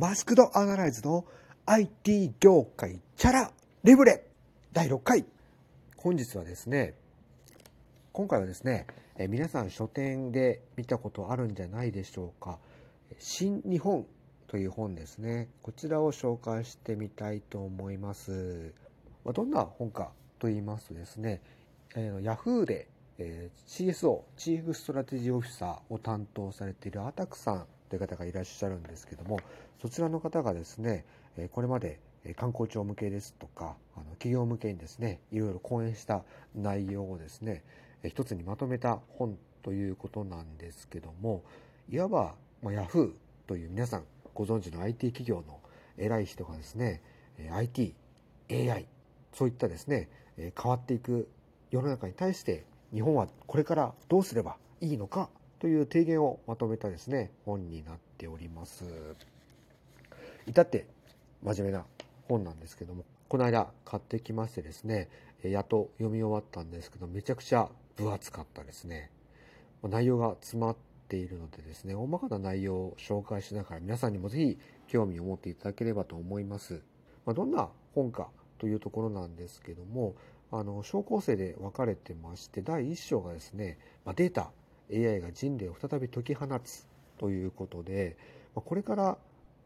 マスクドアナライズの IT 業界チャラリブレ。第6回。本日はですね今回はですねえ皆さん書店で見たことあるんじゃないでしょうか。新日本という本ですね。こちらを紹介してみたいと思います。まどんな本かと言いますとですね、えー、Yahoo で、えー、CSO チーフストラテジーオフィサーを担当されているアタクさんという方がいらっしゃるんですけどもそちらの方がですねこれまで観光庁向けですとかあの企業向けにですねいろいろ講演した内容をですね一つにまとめた本ということなんですけどもいわば、まあ、Yahoo! という皆さんご存知の IT 企業の偉い人がですね IT、AI そういったですね変わっていく世の中に対して日本はこれからどうすればいいのかという提言をまとめたですね本になっております。至って真面目な本なんですけどもこの間買ってきましてですねやっと読み終わったんですけどめちゃくちゃ分厚かったですね。内容が詰まっているのでですね大まかな内容を紹介しながら皆さんにもぜひ興味を持っていただければと思います、まあ、どんな本かというところなんですけどもあの小構成で分かれてまして第1章がですね、まあ、データ AI が人類を再び解き放つということでこれから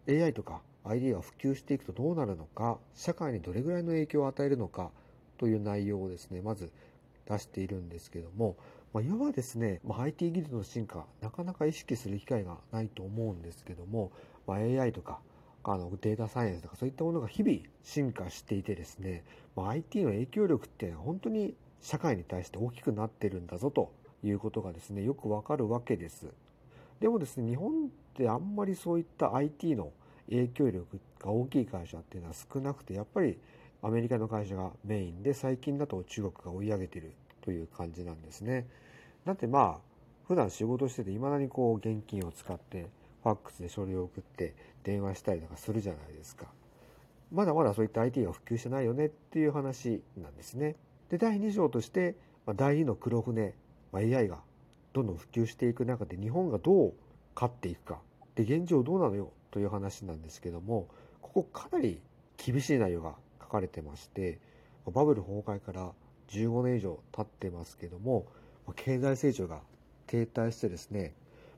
AI とか ID が普及していくとどうなるのか社会にどれぐらいの影響を与えるのかという内容をですねまず出しているんですけども、まあ、いわばですね、まあ、IT 技術の進化なかなか意識する機会がないと思うんですけども、まあ、AI とかあのデータサイエンスとかそういったものが日々進化していてですね、まあ、IT の影響力っていうのは本当に社会に対して大きくなってるんだぞということがですねよくわかるわけです。でもですね日本ってあんまりそういった IT の影響力が大きい会社っていうのは少なくてやっぱりアメリカの会社がメインで最近だと中国が追い上げてるという感じなんですね。だってまあ普段仕事してていまだにこう現金を使ってファックスで書類を送って電話したりとかするじゃないですか。まだまだそういった IT が普及してないよねっていう話なんですね。で第2条として第2の黒船 AI がどんどん普及していく中で日本がどう勝っていくか。で現状どうなのよ？という話なんですけどもここかなり厳しい内容が書かれてましてバブル崩壊から15年以上経ってますけども経済成長が停滞してですね、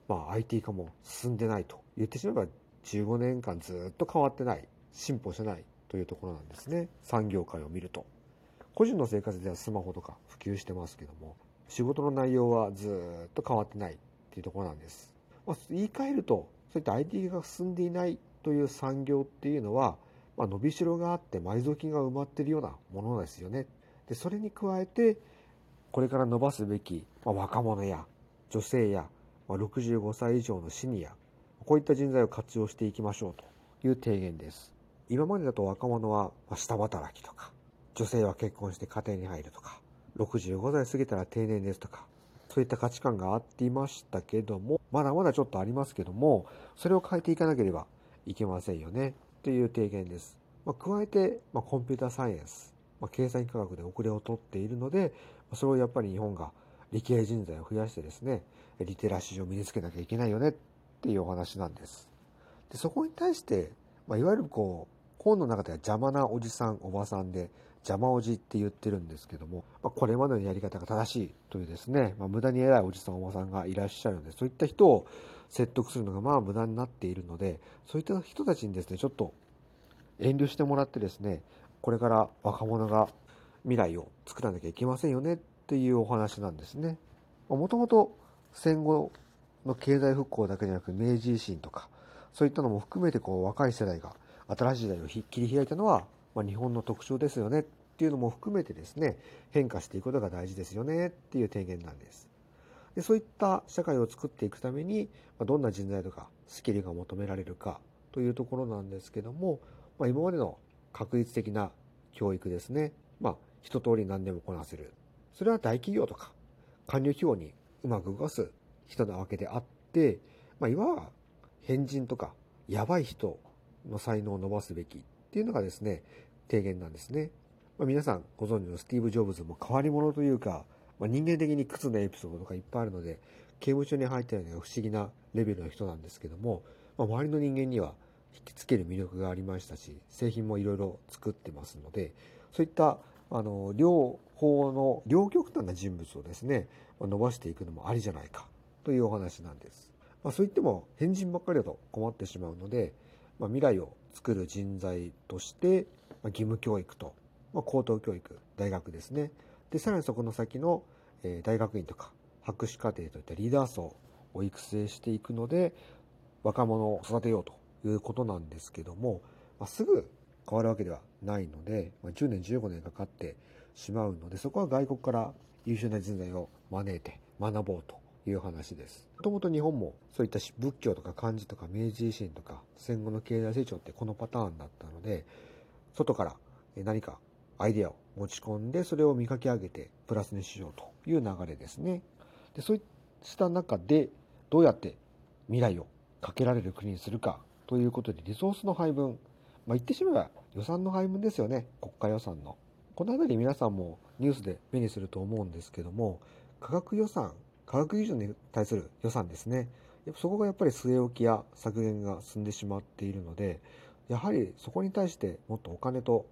まあ、IT 化も進んでないと言ってしまえば15年間ずっと変わってない進歩してないというところなんですね。産業界を見ると。個人の生活ではスマホとか普及してますけども仕事の内容はずっと変わってないっていうところなんです、まあ、言い換えるとそういった IT が進んでいないという産業っていうのは、まあ、伸びしろがあって埋蔵金が埋まっているようなものですよね。でそれに加えてこれから伸ばすべき、まあ、若者や女性や、まあ、65歳以上のシニアこういった人材を活用していきましょうという提言です。今までだと若者は下働きとか女性は結婚して家庭に入るとか65歳過ぎたら定年ですとか、そういった価値観があっていましたけども、まだまだちょっとありますけども、それを変えていかなければいけませんよね、という提言です。まあ、加えて、まあ、コンピューターサイエンス、まあ、計算科学で遅れをとっているので、それをやっぱり日本が理系人材を増やしてですね、リテラシーを身につけなきゃいけないよねっていうお話なんです。でそこに対して、ま、いわゆるこう、本の中では邪魔なおじさん、おばさんで、邪魔おじって言ってるんですけども、まあ、これまでのやり方が正しいというですね、まあ、無駄に偉いおじさんおばさんがいらっしゃるのでそういった人を説得するのがまあ無駄になっているのでそういった人たちにですねちょっと遠慮してもらってですねこれから若者が未来を作らなきゃいけませんよねっていうお話なんですね。もともと戦後の経済復興だけじゃなく明治維新とかそういったのも含めてこう若い世代が新しい時代を切り開いたのはまあ、日本の特徴ですよねっていうのも含めてですね変化していくことが大事ですよねっていう提言なんです。でそういった社会を作っていくために、まあ、どんな人材とかスキルが求められるかというところなんですけども、まあ、今までの確率的な教育ですねまあ一通り何でもこなせる。それは大企業とか官僚企業にうまく動かす人なわけであって、まあ、いわば変人とかやばい人の才能を伸ばすべきっていうのがですね提言なんですね。まあ、皆さんご存知のスティーブ・ジョブズも変わり者というか、まあ、人間的に靴のエピソードとかいっぱいあるので、刑務所に入ったような不思議なレベルの人なんですけども、まあ、周りの人間には引きつける魅力がありましたし製品もいろいろ作ってますのでそういったあの両方の両極端な人物をですね伸ばしていくのもありじゃないかというお話なんです。まあ、そう言っても変人ばっかりだと困ってしまうので、まあ、未来を作る人材として、まあ、義務教育と、まあ、高等教育大学ですね。でさらにそこの先の、えー、大学院とか博士課程といったリーダー層を育成していくので若者を育てようということなんですけども、まあ、すぐ変わるわけではないので、まあ、10年15年かかってしまうのでそこは外国から優秀な人材を招いて学ぼうという話です。もともと日本もそういった仏教とか漢字とか明治維新とか戦後の経済成長ってこのパターンだったので、外から何かアイデアを持ち込んでそれを磨き上げてプラスにしようという流れですね。でそうした中でどうやって未来をかけられる国にするかということでリソースの配分、まあ、言ってしまえば予算の配分ですよね国家予算のこの辺り皆さんもニュースで目にすると思うんですけども科学予算科学技術に対する予算ですね。そこがやっぱり据え置きや削減が進んでしまっているので、やはりそこに対してもっとお金と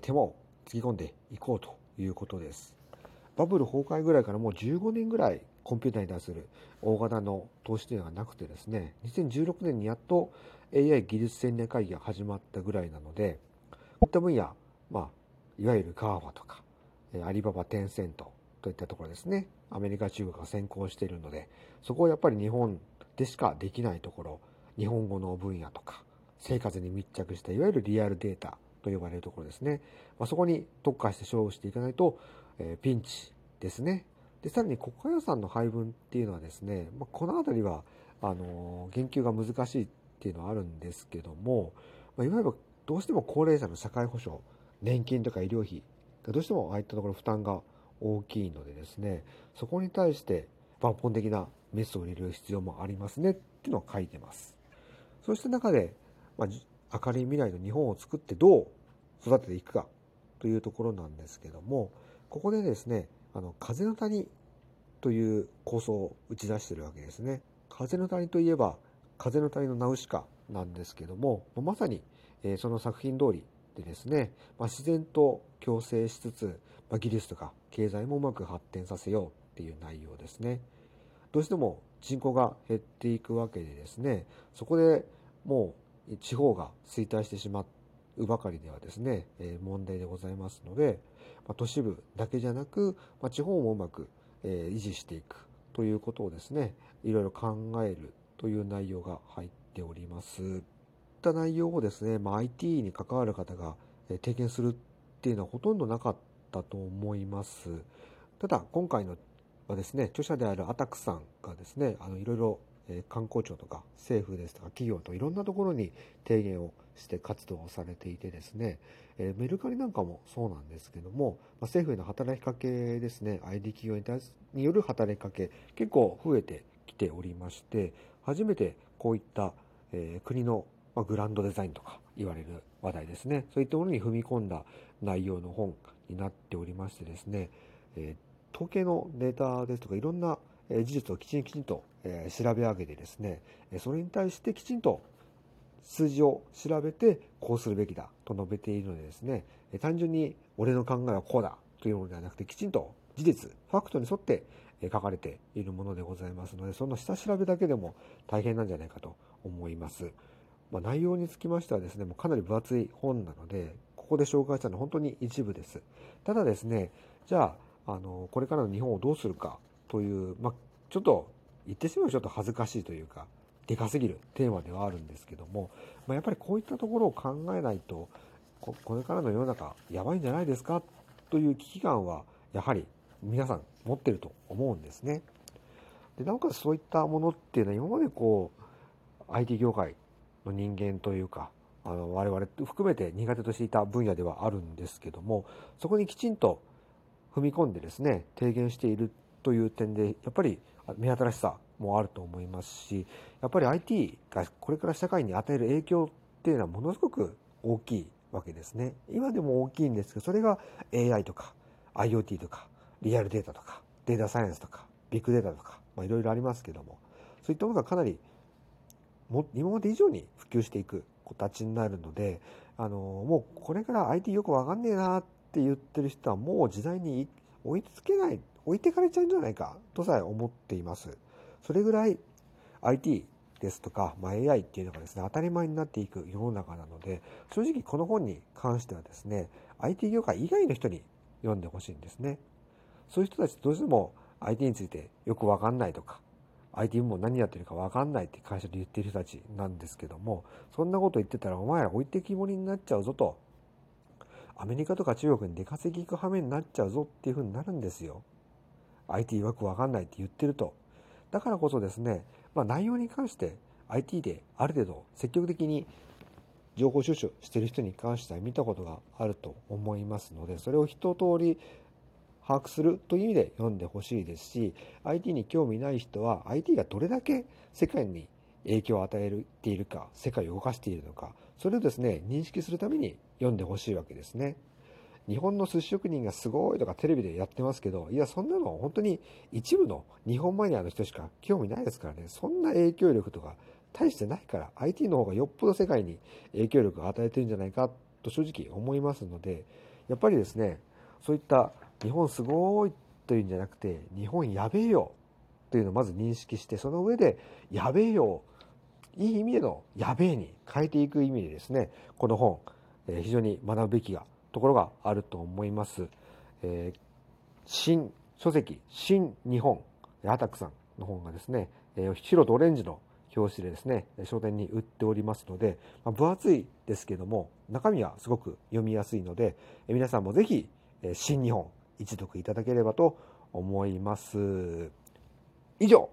手間をつぎ込んでいこうということです。バブル崩壊ぐらいからもう15年ぐらいコンピューターに対する大型の投資というのがなくてですね、2016年にやっと AI 技術戦略会議が始まったぐらいなので、こういった分野、まあ、いわゆる GAFA とか、アリババ、テンセントといったところですね。アメリカ、中国が先行しているので、そこをやっぱり日本でしかできないところ、日本語の分野とか、生活に密着したいわゆるリアルデータと呼ばれるところですね。まあ、そこに特化して勝負していかないと、えー、ピンチですね。で、さらに国家予算の配分っていうのはですね、まあ、この辺りは、あのー、言及が難しいっていうのはあるんですけども、まあ、いわゆるどうしても高齢者の社会保障、年金とか医療費どうしてもああいったところ負担が大きいのでですね、そこに対して抜本的なメスを入れる必要もありますねっていうのを書いてます。そうした中で、まあ、明るい未来の日本を作ってどう育てていくかというところなんですけども、ここでですね、あの、風の谷という構想を打ち出しているわけですね。風の谷といえば、風の谷のナウシカなんですけども、まさに、えその作品通りでですね、まあ、自然と共生しつつ、まあ、技術とか経済もうまく発展させようっていう内容ですね。どうしても人口が減っていくわけでですね、そこでもう地方が衰退してしまうばかりではですね、え、問題でございますので、ま、都市部だけじゃなく、ま、地方もうまく、え、維持していくということをですね、いろいろ考えるという内容が入っております。た内容をですね、まあ、IT に関わる方が提言するっていうのはほとんどなかったと思います。ただ、今回のはですね、著者であるアタックさんがですね、あの、いろいろ観光庁とか政府ですとか企業といろんなところに提言をして活動をされていてですね、えメルカリなんかもそうなんですけども、ま政府への働きかけですね、ID 企業に対による働きかけ結構増えてきておりまして、初めてこういった、え国のま、グランドデザインとか言われる話題ですね。そういったものに踏み込んだ内容の本になっておりましてですね、えー、統計のデータですとかいろんな事実をきちんきちんと調べ上げてですね、それに対してきちんと数字を調べてこうするべきだと述べているのでですね、単純に俺の考えはこうだというものではなくてきちんと事実、ファクトに沿って書かれているものでございますので、その下調べだけでも大変なんじゃないかと思います。まあ、内容につきましてはですね、もうかなり分厚い本なので、ここで紹介したのは本当に一部です。ただですね、じゃあ、あの、これからの日本をどうするかという、まあ、ちょっと言ってしまうとちょっと恥ずかしいというか、でかすぎるテーマではあるんですけども、まあ、やっぱりこういったところを考えないと、これからの世の中やばいんじゃないですかという危機感はやはり皆さん持ってると思うんですね。でなおかつそういったものっていうのは今までこう IT 業界の人間というか、あの我々含めて苦手としていた分野ではあるんですけども、そこにきちんと踏み込んでですね、提言しているという点で、やっぱり目新しさもあると思いますし、やっぱり IT がこれから社会に与える影響っていうのはものすごく大きいわけですね。今でも大きいんですけど、それが AI とか IoT とかリアルデータとかデータサイエンスとかビッグデータとか、いろいろありますけども、そういったものがかなり今まで以上に普及していく子たちになるので、あの、もうこれから IT よくわかんねえなって言ってる人はもう時代に追いつけない、置いてかれちゃうんじゃないかとさえ思っています。それぐらい IT ですとか、まあ、AI っていうのがですね、当たり前になっていく世の中なので、正直この本に関してはですね、IT 業界以外の人に読んでほしいんですね。そういう人たちどうしても IT についてよくわかんないとか、IT 部門何やってるかわかんないって会社で言ってる人たちなんですけども、そんなこと言ってたらお前ら置いてきぼりになっちゃうぞと、アメリカとか中国に出稼ぎ行く羽目になっちゃうぞっていうふうになるんですよ。IT よくわかんないって言ってると。だからこそですね、まあ、内容に関して IT である程度積極的に情報収集してる人に関しては見たことがあると思いますので、それを一通り把握するという意味で読んでほしいですし、IT に興味ない人は IT がどれだけ世界に影響を与えているか、世界を動かしているのか、それをですね、認識するために読んでほしいわけですね。日本の寿司職人がすごいとかテレビでやってますけど、いや、そんなの本当に一部の日本マニアの人しか興味ないですからね、そんな影響力とか大してないから、IT の方がよっぽど世界に影響力を与えてるんじゃないかと正直思いますので、やっぱりですね、そういった日本すごいというんじゃなくて、日本やべえよというのをまず認識して、その上で、やべえよ、いい意味でのやべえに変えていく意味でですね、この本、え非常に学ぶべきがところがあると思います。えー、新書籍、新日本、アタックさんの本がですね、えー、白とオレンジの表紙でですね、書店に売っておりますので、まあ、分厚いですけども、中身はすごく読みやすいので、えー、皆さんもぜひ、えー、新日本一読いただければと思います。以上、